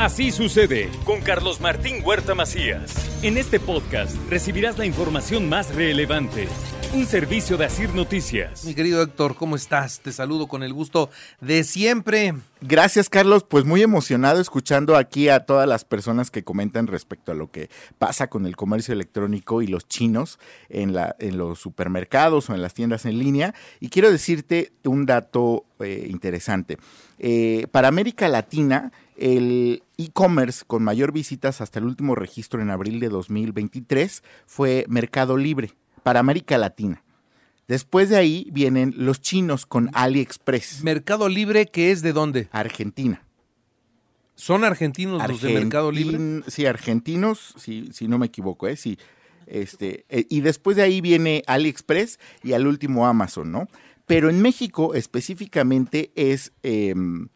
Así sucede con Carlos Martín Huerta Macías. En este podcast recibirás la información más relevante. Un servicio de Asir Noticias. Mi querido Héctor, ¿cómo estás? Te saludo con el gusto de siempre. Gracias, Carlos. Pues muy emocionado escuchando aquí a todas las personas que comentan respecto a lo que pasa con el comercio electrónico y los chinos en, la, en los supermercados o en las tiendas en línea. Y quiero decirte un dato eh, interesante. Eh, para América Latina, el e-commerce con mayor visitas hasta el último registro en abril de 2023 fue Mercado Libre para América Latina. Después de ahí vienen los chinos con AliExpress. Mercado Libre, ¿que es de dónde? Argentina. ¿Son argentinos los de Mercado Libre? Sí, argentinos, si, si no me equivoco, ¿eh? Sí. Este, eh, y después de ahí viene AliExpress y al último Amazon, ¿no? Pero en México específicamente es em,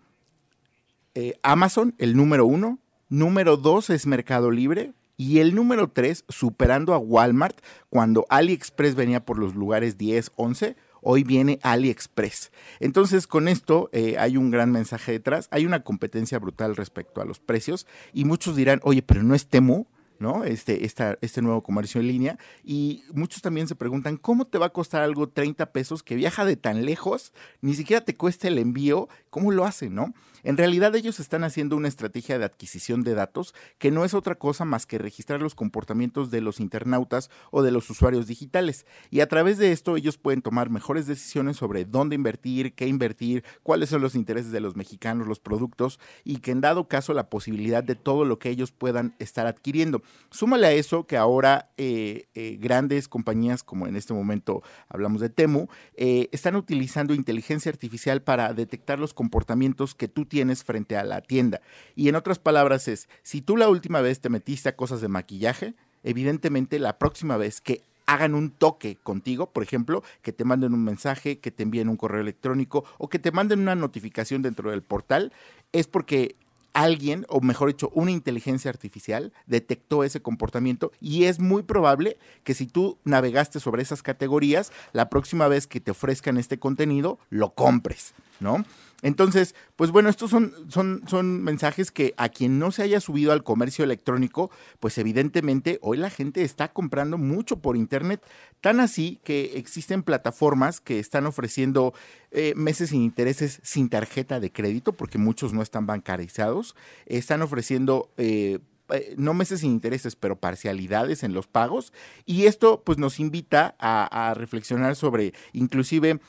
eh, Amazon, el número uno. Número dos es Mercado Libre. Y el número tres, superando a Walmart, cuando AliExpress venía por los lugares 10, 11, hoy viene AliExpress. Entonces, con esto eh, hay un gran mensaje detrás. Hay una competencia brutal respecto a los precios. Y muchos dirán, oye, pero no es Temu. ¿No? Este, este nuevo comercio en línea. Y muchos también se preguntan, ¿cómo te va a costar algo 30 pesos que viaja de tan lejos? Ni siquiera te cuesta el envío. ¿Cómo lo hacen, no? En realidad ellos están haciendo una estrategia de adquisición de datos que no es otra cosa más que registrar los comportamientos de los internautas o de los usuarios digitales. Y a través de esto ellos pueden tomar mejores decisiones sobre dónde invertir, qué invertir, cuáles son los intereses de los mexicanos, los productos y que en dado caso la posibilidad de todo lo que ellos puedan estar adquiriendo. Súmale a eso que ahora eh, eh, grandes compañías como en este momento hablamos de Temu, eh, están utilizando inteligencia artificial para detectar los comportamientos que tú tienes frente a la tienda. Y en otras palabras es, si tú la última vez te metiste a cosas de maquillaje, evidentemente la próxima vez que hagan un toque contigo, por ejemplo, que te manden un mensaje, que te envíen un correo electrónico o que te manden una notificación dentro del portal, es porque alguien, o mejor dicho, una inteligencia artificial detectó ese comportamiento y es muy probable que si tú navegaste sobre esas categorías, la próxima vez que te ofrezcan este contenido, lo compres, ¿no? Entonces, pues bueno, estos son, son, son mensajes que a quien no se haya subido al comercio electrónico, pues evidentemente hoy la gente está comprando mucho por Internet, tan así que existen plataformas que están ofreciendo eh, meses sin intereses sin tarjeta de crédito, porque muchos no están bancarizados, están ofreciendo... Eh, eh, no meses sin intereses, pero parcialidades en los pagos. Y esto pues nos invita a, a reflexionar sobre inclusive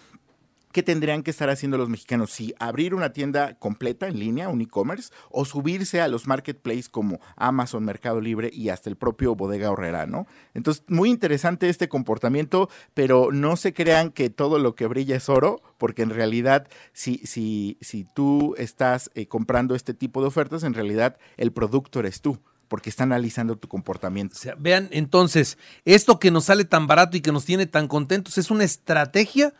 ¿qué tendrían que estar haciendo los mexicanos? Si abrir una tienda completa en línea, un e-commerce, o subirse a los marketplaces como Amazon, Mercado Libre y hasta el propio Bodega Horrera, ¿no? Entonces, muy interesante este comportamiento, pero no se crean que todo lo que brilla es oro, porque en realidad, si, si, si tú estás eh, comprando este tipo de ofertas, en realidad el producto eres tú porque está analizando tu comportamiento. Vean, entonces, esto que nos sale tan barato y que nos tiene tan contentos es una estrategia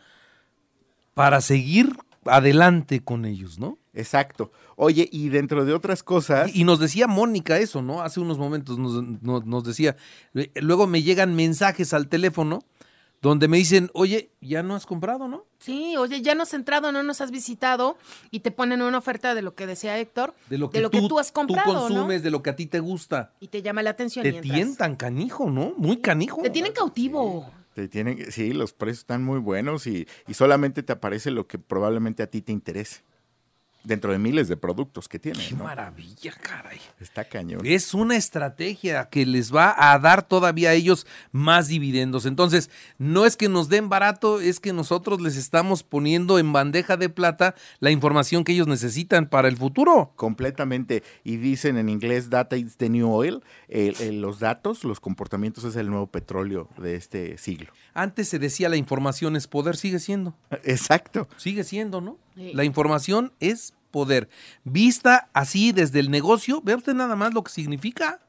para seguir adelante con ellos, ¿no? Exacto. Oye, y dentro de otras cosas... Y, nos decía Mónica eso, ¿no? Hace unos momentos nos, decía, eh, luego me llegan mensajes al teléfono donde me dicen, oye, ya no has comprado, ¿no? Sí, oye, ya no has entrado, no nos has visitado y te ponen una oferta de lo que decía Héctor, de lo que, tú, has comprado, tú consumes, de lo que a ti te gusta. Y te llama la atención. Te tientan canijo, ¿no? Muy canijo. Te tienen cautivo. Te tienen, sí, los precios están muy buenos y, y solamente te aparece lo que probablemente a ti te interese dentro de miles de productos que tiene. Qué maravilla, caray. Está cañón. Es una estrategia que les va a dar todavía a ellos más dividendos. Entonces, no es que nos den barato, es que nosotros les estamos poniendo en bandeja de plata la información que ellos necesitan para el futuro. Completamente. Y dicen en inglés, data is the new oil. los datos, los comportamientos es el nuevo petróleo de este siglo. Antes se decía la información es poder, sigue siendo. Exacto. Sigue siendo, ¿no? La información es poder. Vista así desde el negocio, vea usted nada más lo que significa.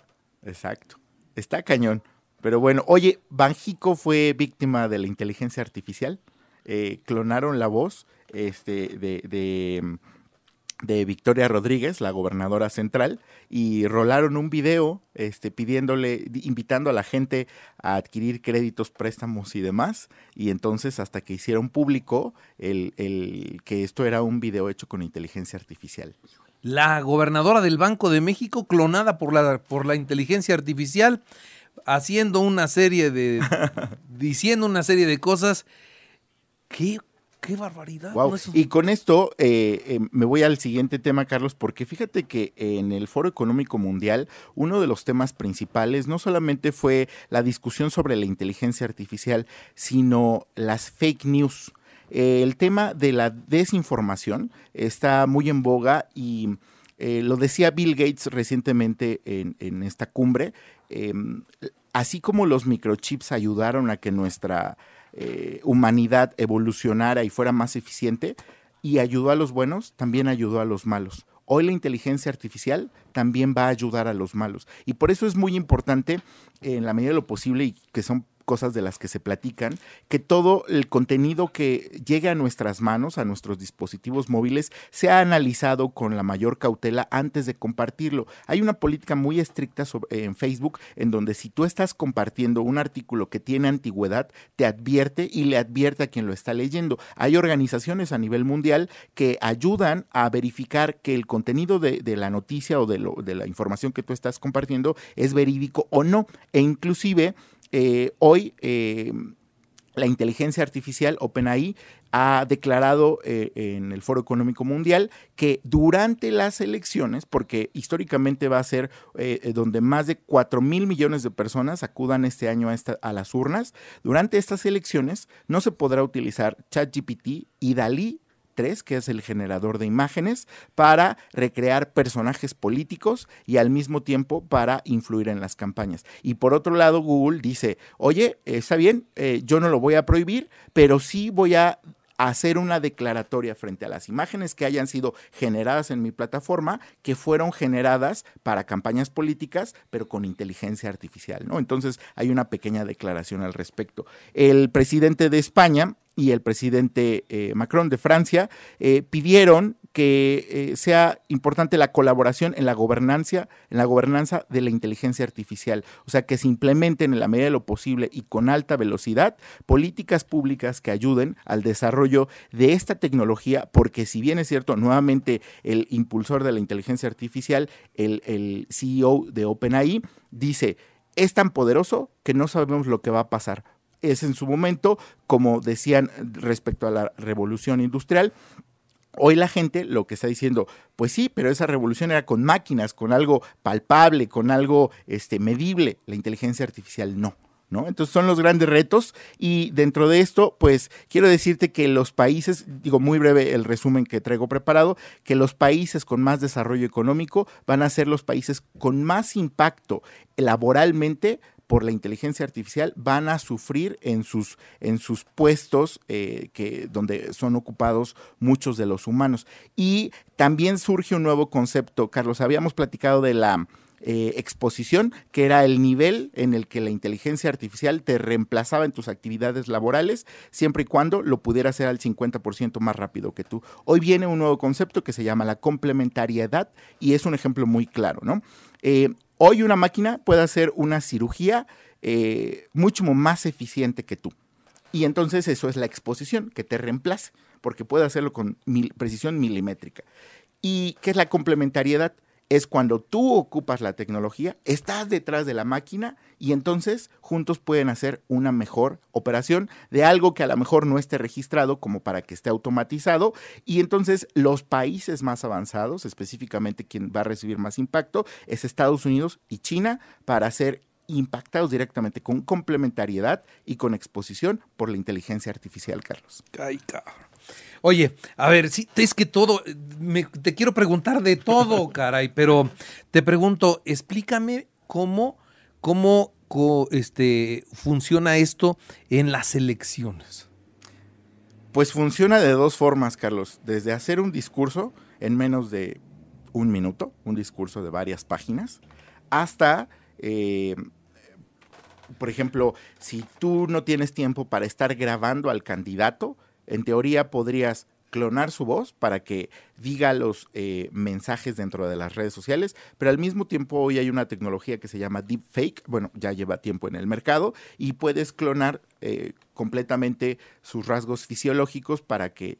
Exacto. Está cañón. Pero bueno, oye, Banjico fue víctima de la inteligencia artificial. Eh, clonaron la voz este, de, de, de, Victoria Rodríguez, la gobernadora central, y rolaron un video este, pidiéndole, invitando a la gente a adquirir créditos, préstamos y demás. Y entonces hasta que hicieron público el, el que esto era un video hecho con inteligencia artificial la gobernadora del Banco de México, clonada por la, por la inteligencia artificial, haciendo una serie de. diciendo una serie de cosas. Qué, qué barbaridad. Y con esto eh, eh, me voy al siguiente tema, Carlos, porque fíjate que en el Foro Económico Mundial, uno de los temas principales no solamente fue la discusión sobre la inteligencia artificial, sino las fake news. Eh, el tema de la desinformación está muy en boga y eh, lo decía Bill Gates recientemente en, esta cumbre. Em, así como los microchips ayudaron a que nuestra eh, humanidad evolucionara y fuera más eficiente, y ayudó a los buenos, también ayudó a los malos. Hoy la inteligencia artificial también va a ayudar a los malos. Y por eso es muy importante, en la medida de lo posible, y que son cosas de las que se platican, que todo el contenido que llegue a nuestras manos, a nuestros dispositivos móviles, sea analizado con la mayor cautela antes de compartirlo. Hay una política muy estricta en Facebook en donde si tú estás compartiendo un artículo que tiene antigüedad, te advierte y le advierte a quien lo está leyendo. Hay organizaciones a nivel mundial que ayudan a verificar que el contenido de, la noticia o de, lo, de la información que tú estás compartiendo es verídico o no. E inclusive eh, hoy eh, la inteligencia artificial OpenAI ha declarado eh, en el Foro Económico Mundial que durante las elecciones, porque históricamente va a ser donde más de 4 mil millones de personas acudan este año a, a, las urnas, durante estas elecciones no se podrá utilizar ChatGPT y DALI que es el generador de imágenes, para recrear personajes políticos y al mismo tiempo para influir en las campañas. Y por otro lado, Google dice, oye, está bien, eh, yo no lo voy a prohibir, pero sí voy a hacer una declaratoria frente a las imágenes que hayan sido generadas en mi plataforma, que fueron generadas para campañas políticas, pero con inteligencia artificial, ¿no? Entonces hay una pequeña declaración al respecto. El presidente de España y el presidente eh, Macron de Francia eh, pidieron que eh, sea importante la colaboración en la gobernanza, en la gobernanza de la inteligencia artificial, o sea que se implementen en la medida de lo posible y con alta velocidad políticas públicas que ayuden al desarrollo de esta tecnología, porque si bien es cierto, nuevamente el impulsor de la inteligencia artificial, el, el CEO de OpenAI, dice es tan poderoso que no sabemos lo que va a pasar es en su momento, como decían respecto a la revolución industrial, Hoy la gente lo que está diciendo, pues sí, pero esa revolución era con máquinas, con algo palpable, con algo este, medible. La inteligencia artificial no. ¿No? Entonces son los grandes retos y dentro de esto, pues quiero decirte que los países, digo muy breve el resumen que traigo preparado, que los países con más desarrollo económico van a ser los países con más impacto laboralmente por la inteligencia artificial van a sufrir en sus, en sus puestos eh, que, donde son ocupados muchos de los humanos. Y también surge un nuevo concepto, Carlos, habíamos platicado de la... Eh, exposición, que era el nivel en el que la inteligencia artificial te reemplazaba en tus actividades laborales, siempre y cuando lo pudiera hacer al 50% más rápido que tú. Hoy viene un nuevo concepto que se llama la complementariedad y es un ejemplo muy claro, ¿no? Eh, Hoy una máquina puede hacer una cirugía eh, mucho más eficiente que tú. Y entonces eso es la exposición, que te reemplace, porque puede hacerlo con precisión milimétrica. ¿Y qué es la complementariedad? Es cuando tú ocupas la tecnología, estás detrás de la máquina y entonces juntos pueden hacer una mejor operación de algo que a lo mejor no esté registrado como para que esté automatizado y entonces los países más avanzados, específicamente quien va a recibir más impacto, es Estados Unidos y China para ser impactados directamente con complementariedad y con exposición por la inteligencia artificial, Carlos. Ay, Oye, a ver, sí, es que todo, te quiero preguntar de todo, caray, pero te pregunto, explícame cómo, cómo este, funciona esto en las elecciones. Pues funciona de dos formas, Carlos. Desde hacer un discurso, en menos de un minuto, un discurso de varias páginas, hasta, eh, por ejemplo, si tú no tienes tiempo para estar grabando al candidato, en teoría podrías clonar su voz para que diga los eh, mensajes dentro de las redes sociales, pero al mismo tiempo hoy hay una tecnología que se llama deepfake, bueno, ya lleva tiempo en el mercado y puedes clonar eh, completamente sus rasgos fisiológicos para que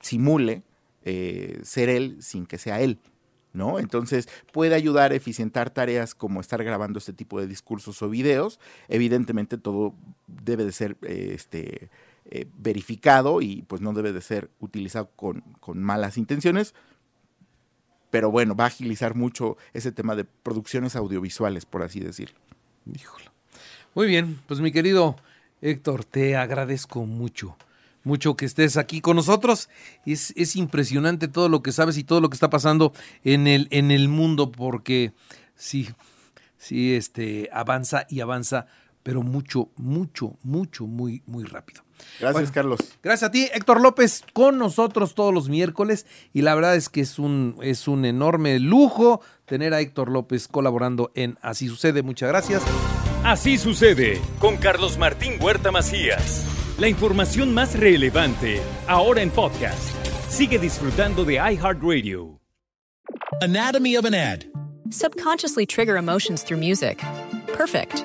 simule ser él sin que sea él. ¿no? Entonces puede ayudar a eficientar tareas como estar grabando este tipo de discursos o videos. Evidentemente todo debe de ser eh, este, eh, verificado y pues no debe de ser utilizado con, malas intenciones. Pero bueno, va a agilizar mucho ese tema de producciones audiovisuales, por así decirlo. Muy bien, pues mi querido Héctor, te agradezco mucho mucho que estés aquí con nosotros. Es, es, impresionante todo lo que sabes y todo lo que está pasando en el, en el mundo, porque sí, sí, este, avanza y avanza, pero mucho, mucho, mucho, muy, muy rápido. Gracias, Carlos. Gracias a ti, Héctor López, con nosotros todos los miércoles. Y la verdad es que es un, es un enorme lujo tener a Héctor López colaborando en Así Sucede. Muchas gracias. Así sucede con Carlos Martín Huerta Macías. La información más relevante, ahora en podcast. Sigue disfrutando de iHeartRadio. Anatomy of an ad. Subconsciously trigger emotions through music. Perfect.